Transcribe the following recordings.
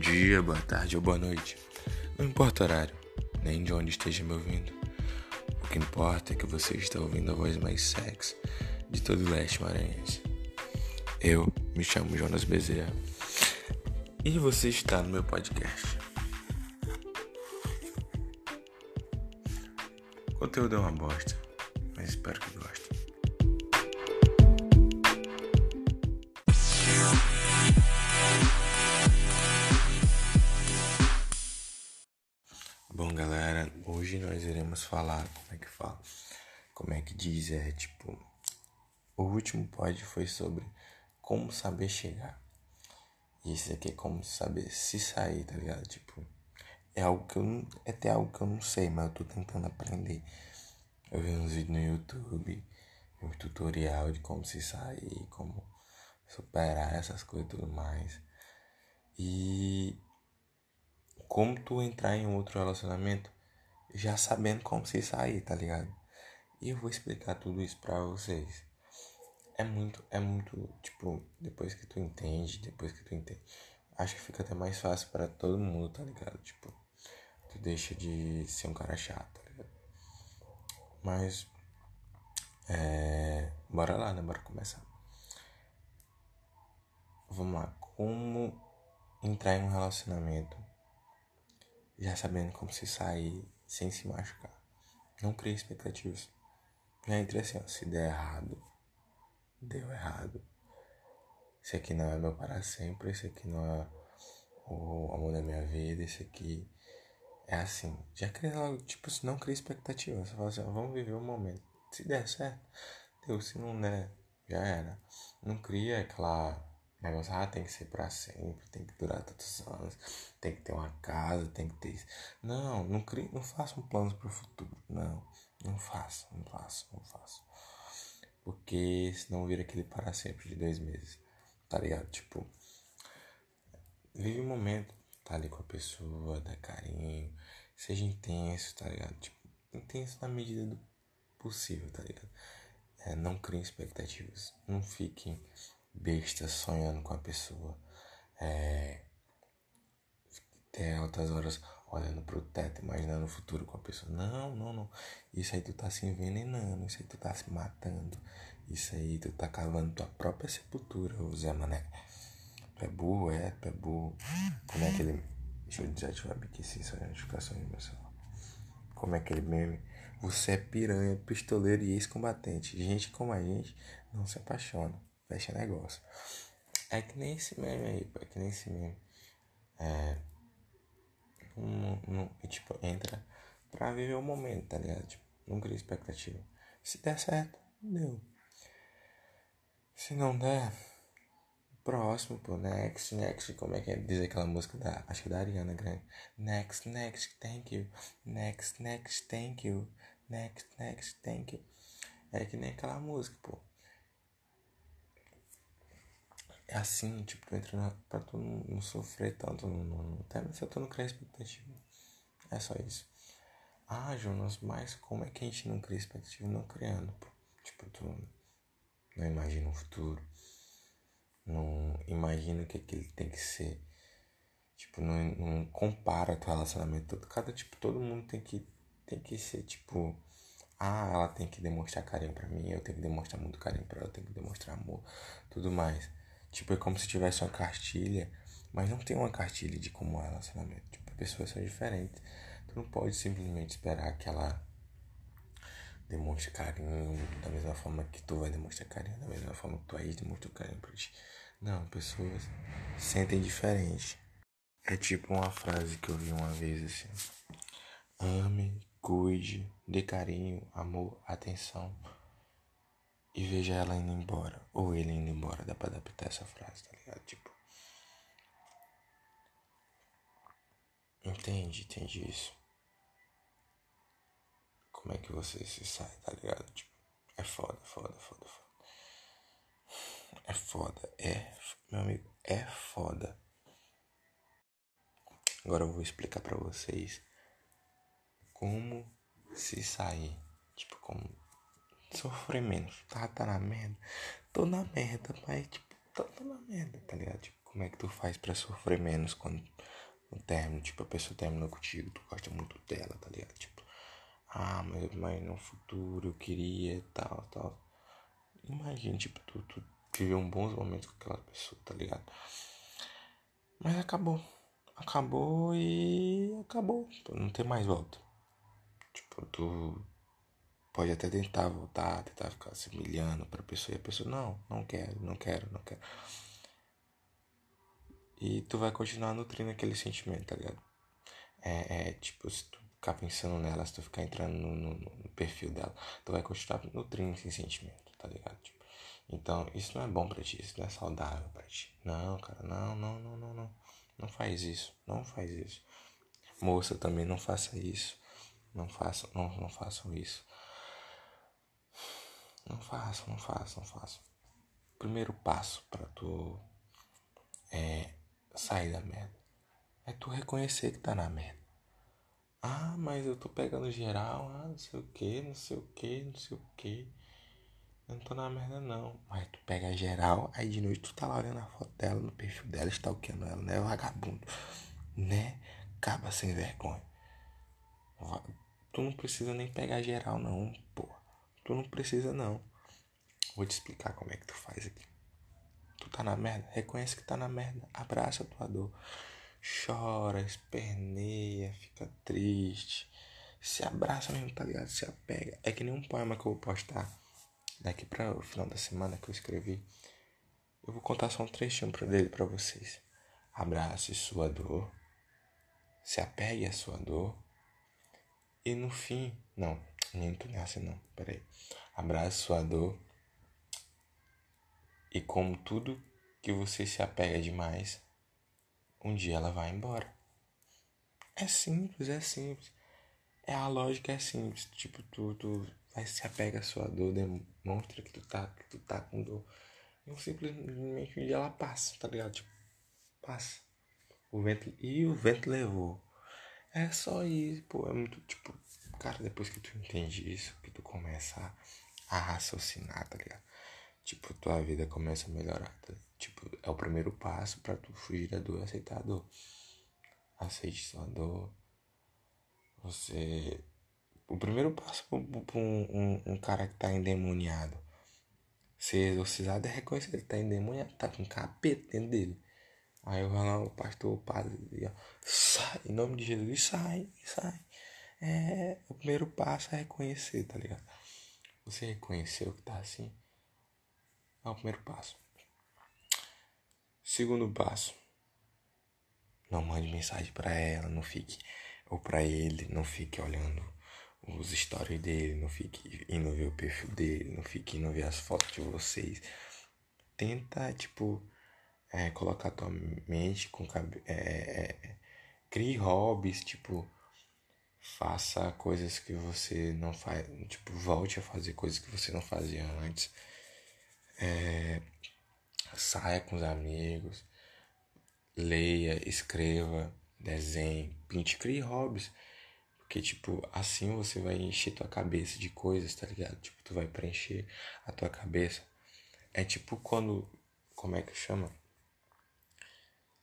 dia, boa tarde ou boa noite. Não importa o horário, nem de onde esteja me ouvindo. O que importa é que você está ouvindo a voz mais sexy de todo o leste maranhense. Eu me chamo Jonas Bezerra e você está no meu podcast. O conteúdo é uma bosta, mas espero que goste. Hoje nós iremos falar como é que fala, como é que diz, é tipo, o último pod foi sobre como saber chegar. E esse aqui é como saber se sair, tá ligado? Tipo, é algo que eu não, é até algo que eu não sei, mas eu tô tentando aprender. Eu vi uns vídeos no YouTube, um tutorial de como se sair, como superar essas coisas e tudo mais. E como tu entrar em outro relacionamento já sabendo como se sair, tá ligado? E eu vou explicar tudo isso pra vocês. É muito, é muito, tipo, depois que tu entende, depois que tu entende, acho que fica até mais fácil para todo mundo, tá ligado? Tipo, tu deixa de ser um cara chato, tá ligado? Mas, é, bora lá, né? Bora começar. Vamos lá, como entrar em um relacionamento já sabendo como se sair sem se machucar. Não crie expectativas. Já entre assim, ó, se der errado, deu errado. Esse aqui não é meu para sempre, esse aqui não é o amor da minha vida, esse aqui é assim. Já cria logo, tipo, não cria expectativas. Você fala assim, ó, vamos viver o momento. Se der certo, deu. Se não der, já era. Não cria aquela negócio, ah, tem que ser para sempre, tem que durar tantos anos, tem que ter uma casa, tem que ter isso. Não, não, crie, não faça um plano para o futuro. Não, não faça, não faça, não faça. Porque senão vira aquele para sempre de dois meses. Tá ligado? Tipo, vive o momento, tá ali com a pessoa, dá carinho, seja intenso, tá ligado? Tipo, intenso na medida do possível, tá ligado? É, não criem expectativas. Não fiquem besta sonhando com a pessoa. É, ter altas horas olhando pro teto, imaginando o futuro com a pessoa. Não, não, não. Isso aí tu tá se envenenando, isso aí tu tá se matando. Isso aí tu tá cavando tua própria sepultura, o Zé Mané. Tu é burro, é, tu é burro. Como é que ele. Deixa eu desativar aqui isso é notificação aí, meu celular. Como é aquele meme? Você é piranha, pistoleiro e ex-combatente. Gente como a gente não se apaixona fecha negócio. É que nem esse meme aí, pô, é que nem esse meme. É. Um, tipo, entra pra viver o momento, tá ligado? Tipo, não cria expectativa. Se der certo, deu. Se não der, próximo, pô, next, next, como é que é dizer aquela música da, acho que da Ariana Grande. Next, next, thank you. Next, next, thank you. Next, next, thank you. É que nem aquela música, pô. É assim, tipo, tu entra na, pra tu não, não sofrer tanto no, no, se tô não criar expectativa. É só isso. Ah, Jonas, mas como é que a gente não cria expectativa? Não criando, pô. Tipo, tu não imagina o futuro. Não imagina o que, é que ele tem que ser. Tipo, não, não compara teu relacionamento. Todo, cada, tipo, todo mundo tem que, tem que ser, tipo... Ah, ela tem que demonstrar carinho pra mim, eu tenho que demonstrar muito carinho pra ela, eu tenho que demonstrar amor, tudo mais. Tipo, é como se tivesse uma cartilha, mas não tem uma cartilha de como é o relacionamento. Tipo, pessoas são diferentes. Tu não pode simplesmente esperar que ela demonstre carinho da mesma forma que tu vai demonstrar carinho, da mesma forma que tu aí demonstra carinho pra ti. Não, pessoas sentem diferente. É tipo uma frase que eu vi uma vez assim: Ame, cuide, dê carinho, amor, atenção e veja ela indo embora, ou ele indo embora, dá pra adaptar essa frase, tá ligado? Tipo. Entende, entende isso. Como é que você se sai, tá ligado? Tipo, é foda, foda, foda, foda. É foda, é, meu amigo, é foda. Agora eu vou explicar para vocês como se sair, tipo, como sofrer menos. Tá, tá na merda. Tô na merda, mas tipo, tá na merda, tá ligado? Tipo, como é que tu faz pra sofrer menos quando no término, tipo, a pessoa terminou contigo, tu gosta muito dela, tá ligado? Tipo, ah, mas, mas no futuro eu queria tal, tal. Imagina, tipo, tu, tu viveu um bons momentos com aquela pessoa, tá ligado? Mas acabou. Acabou e acabou. Não tem mais volta. Tipo, tu pode até tentar voltar, tentar ficar se humilhando pra pessoa e a pessoa, não, não quero, não quero, não quero. E tu vai continuar nutrindo aquele sentimento, tá ligado? É, é tipo, se tu ficar pensando nela, se tu ficar entrando no, no, no perfil dela, tu vai continuar nutrindo esse sentimento, tá ligado? Tipo, então, isso não é bom pra ti, isso não é saudável pra ti. Não, cara, não, não, não, não, não. Não faz isso, não faz isso. Moça, também não faça isso. Não façam, não, não façam isso. Não façam, não façam, não façam. Primeiro passo para tu é, sair da merda é tu reconhecer que tá na merda. Ah, mas eu tô pegando geral, ah, não sei o que, não sei o que, não sei o que. Eu não tô na merda não. Mas tu pega geral, aí de noite tu tá lá olhando a foto dela no perfil dela, stalkeando ela, né? Vagabundo. Né? Caba sem vergonha. Tu não precisa nem pegar geral não, pô. Tu não precisa não. Vou te explicar como é que tu faz aqui. Tu tá na merda, reconhece que tá na merda, abraça a tua dor. Chora, esperneia, fica triste. Se abraça mesmo, tá ligado? Se apega. É que nem um poema que eu vou postar daqui para o final da semana que eu escrevi. Eu vou contar só um trechinho dele para vocês. Abrace sua dor. Se apegue à sua dor. E no fim, não, nem tu nessa não, peraí. Abrace sua dor e como tudo que você se apega demais, um dia ela vai embora. É simples, é simples. É a lógica é simples. Tipo, tu, tu vai se apega à sua dor, demonstra que tu tá, que tu tá com dor. E simplesmente um dia ela passa, tá ligado? Tipo, passa. O vento. E o vento levou. É só isso, pô. É muito, tipo, cara, depois que tu entende isso, que tu começa a, raciocinar, tá ligado? tipo, tua vida começa a melhorar. Tá? Tipo, é o primeiro passo para tu fugir da dor e aceitar a dor. Aceite sua dor. Você. O primeiro passo para um, um, um, cara que tá endemoniado ser exorcizado é reconhecer que ele tá endemoniado, tá com um capeta dentro dele. Aí eu vou lá, o pastor, o padre, sai, em nome de Jesus, sai, sai. É, o primeiro passo é reconhecer, tá ligado? Você reconheceu que tá assim, é o primeiro passo. Segundo passo, não mande mensagem para ela, não fique ou para ele, não fique olhando os stories dele, não fique indo ver o perfil dele, não fique indo ver as fotos de vocês. Tenta, tipo, é, colocar tua mente com é, é, crie hobbies, tipo, faça coisas que você não faz, tipo, volte a fazer coisas que você não fazia antes. É, saia com os amigos, leia, escreva, desenhe, pinte, crie hobbies. Porque, tipo, assim você vai encher tua cabeça de coisas, tá ligado? Tipo, tu vai preencher a tua cabeça. É tipo quando. Como é que chama?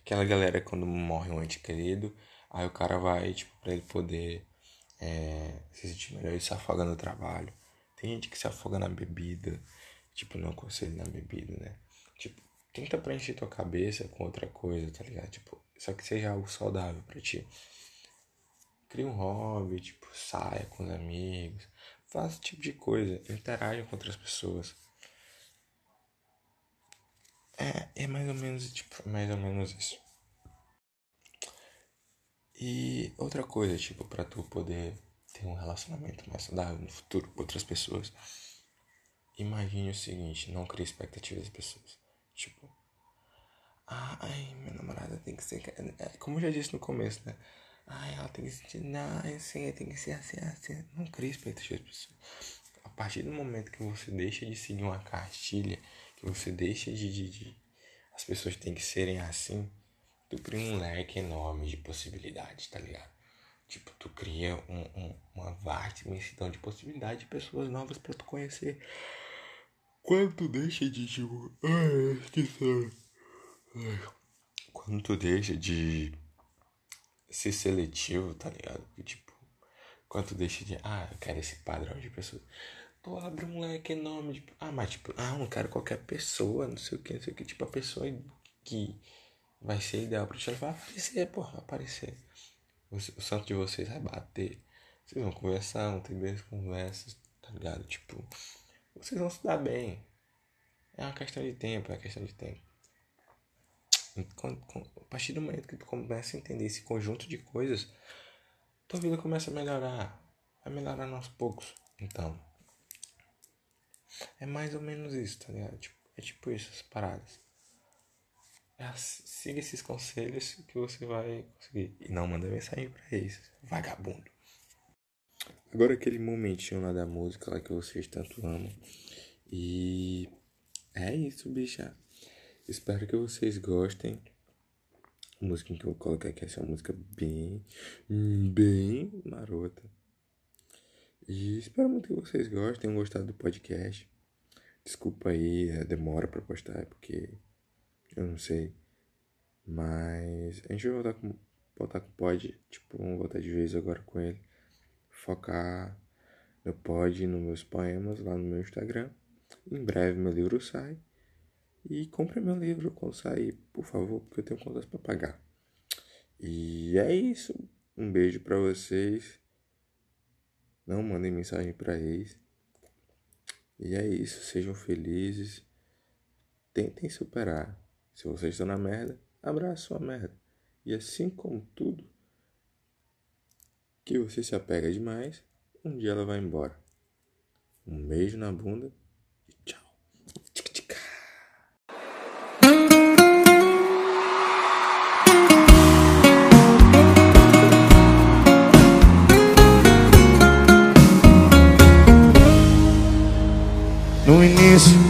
Aquela galera quando morre um ente querido, aí o cara vai, tipo, pra ele poder é, se sentir melhor, ele se afoga no trabalho. Tem gente que se afoga na bebida. Tipo, não aconselho na bebida, né? Tipo, tenta preencher tua cabeça com outra coisa, tá ligado? Tipo, só que seja algo saudável para ti. Cria um hobby, tipo, saia com os amigos, faça esse tipo de coisa, interaja com outras pessoas. É, é mais ou menos, tipo, mais ou menos isso. E outra coisa, tipo, para tu poder ter um relacionamento mais saudável no futuro com outras pessoas Imagine o seguinte, não crie expectativas das pessoas. Tipo, ah, ai, minha namorada tem que ser. É, como eu já disse no começo, né? Ai, ela tem que ser. Não, assim, tem que ser assim, assim. Não crie expectativas das pessoas. A partir do momento que você deixa de seguir uma cartilha, que você deixa de, de, de as pessoas têm que serem assim, tu cria um leque enorme de possibilidades, tá ligado? Tipo, tu cria um, um, uma vasta imensidão de possibilidades de pessoas novas para tu conhecer Quando tu deixa de tipo. Esqueci. Quando tu deixa de ser seletivo, tá ligado? Tipo, quando tu deixa de. Ah, eu quero esse padrão de pessoa. Tu abre um leque enorme. Tipo, ah, mas tipo, ah, não quero qualquer pessoa, não sei o que, não sei o que. Tipo, a pessoa que vai ser ideal ti, ela vai aparecer, porra, vai aparecer. O, o santo de vocês vai bater. Vocês vão conversar, vão ter grandes conversas, tá ligado? Tipo, vocês vão se dar bem. É uma questão de tempo, é uma questão de tempo. a partir do momento que tu começa a entender esse conjunto de coisas, tua vida começa a melhorar. Vai melhorando aos poucos. Então, é mais ou menos isso, tá ligado? Tipo, é tipo isso, as paradas. É, siga esses conselhos que você vai conseguir. E não manda mensagem pra eles, vagabundo. Agora aquele momentinho lá da música lá que vocês tanto amam. E é isso, bicha. Espero que vocês gostem. A música que eu colocar aqui é uma música bem, bem marota. E espero muito que vocês gostem, tenham gostado do podcast. Desculpa aí a demora pra postar, porque eu não sei. Mas a gente vai voltar com, voltar com o pod. Tipo, vamos voltar de vez agora com ele. Focar no pod, nos meus poemas lá no meu Instagram. Em breve meu livro sai. E compre meu livro quando sair, por favor, porque eu tenho contas para pagar. E é isso. Um beijo para vocês. Não mandem mensagem para eles. E é isso. Sejam felizes. Tentem superar. Se vocês estão na merda, abraça sua merda. E assim como tudo que você se apega demais, um dia ela vai embora. Um beijo na bunda No início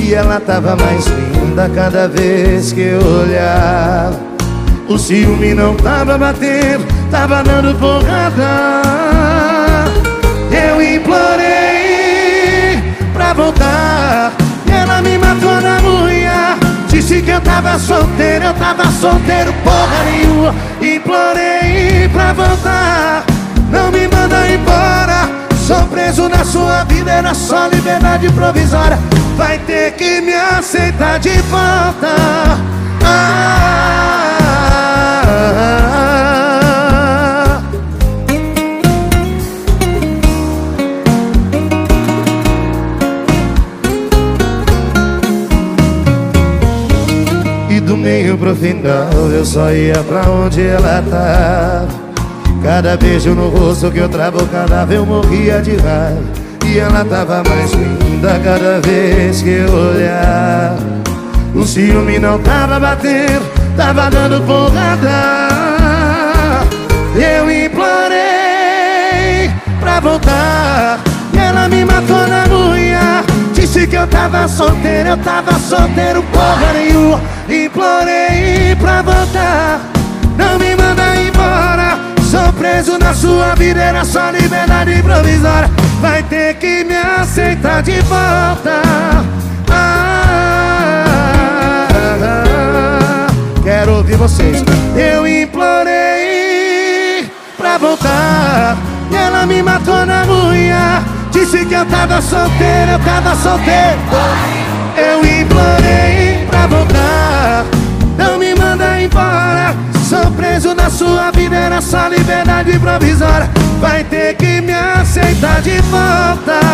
E ela tava mais linda cada vez que eu olhava. O ciúme não tava batendo, tava dando porrada. Eu implorei pra voltar. E ela me matou na unha. Disse que eu tava solteiro, eu tava solteiro porra nenhuma. Implorei pra voltar. Não me manda embora Sou preso na sua vida, era só liberdade provisória. Vai ter que me aceitar de volta. Ah, E do meio pro final eu só ia pra onde ela tava Cada beijo no rosto que eu vez eu morria de raiva. E ela tava mais linda cada vez que eu olhava O ciúme não tava batendo, tava dando porrada. Eu implorei pra voltar E ela me matou na unha. Disse que eu tava solteiro, eu tava solteiro porra nenhuma. Implorei pra voltar Não me Sou preso na sua vida, era só liberdade provisória. Vai ter que me aceitar de volta. Ah, Quero ouvir vocês. Eu implorei pra voltar. E ela me matou na unha Disse que eu tava solteiro, eu tava solteiro. Eu implorei embora Sou preso na sua vida, era só liberdade provisória Vai ter que me aceitar de volta.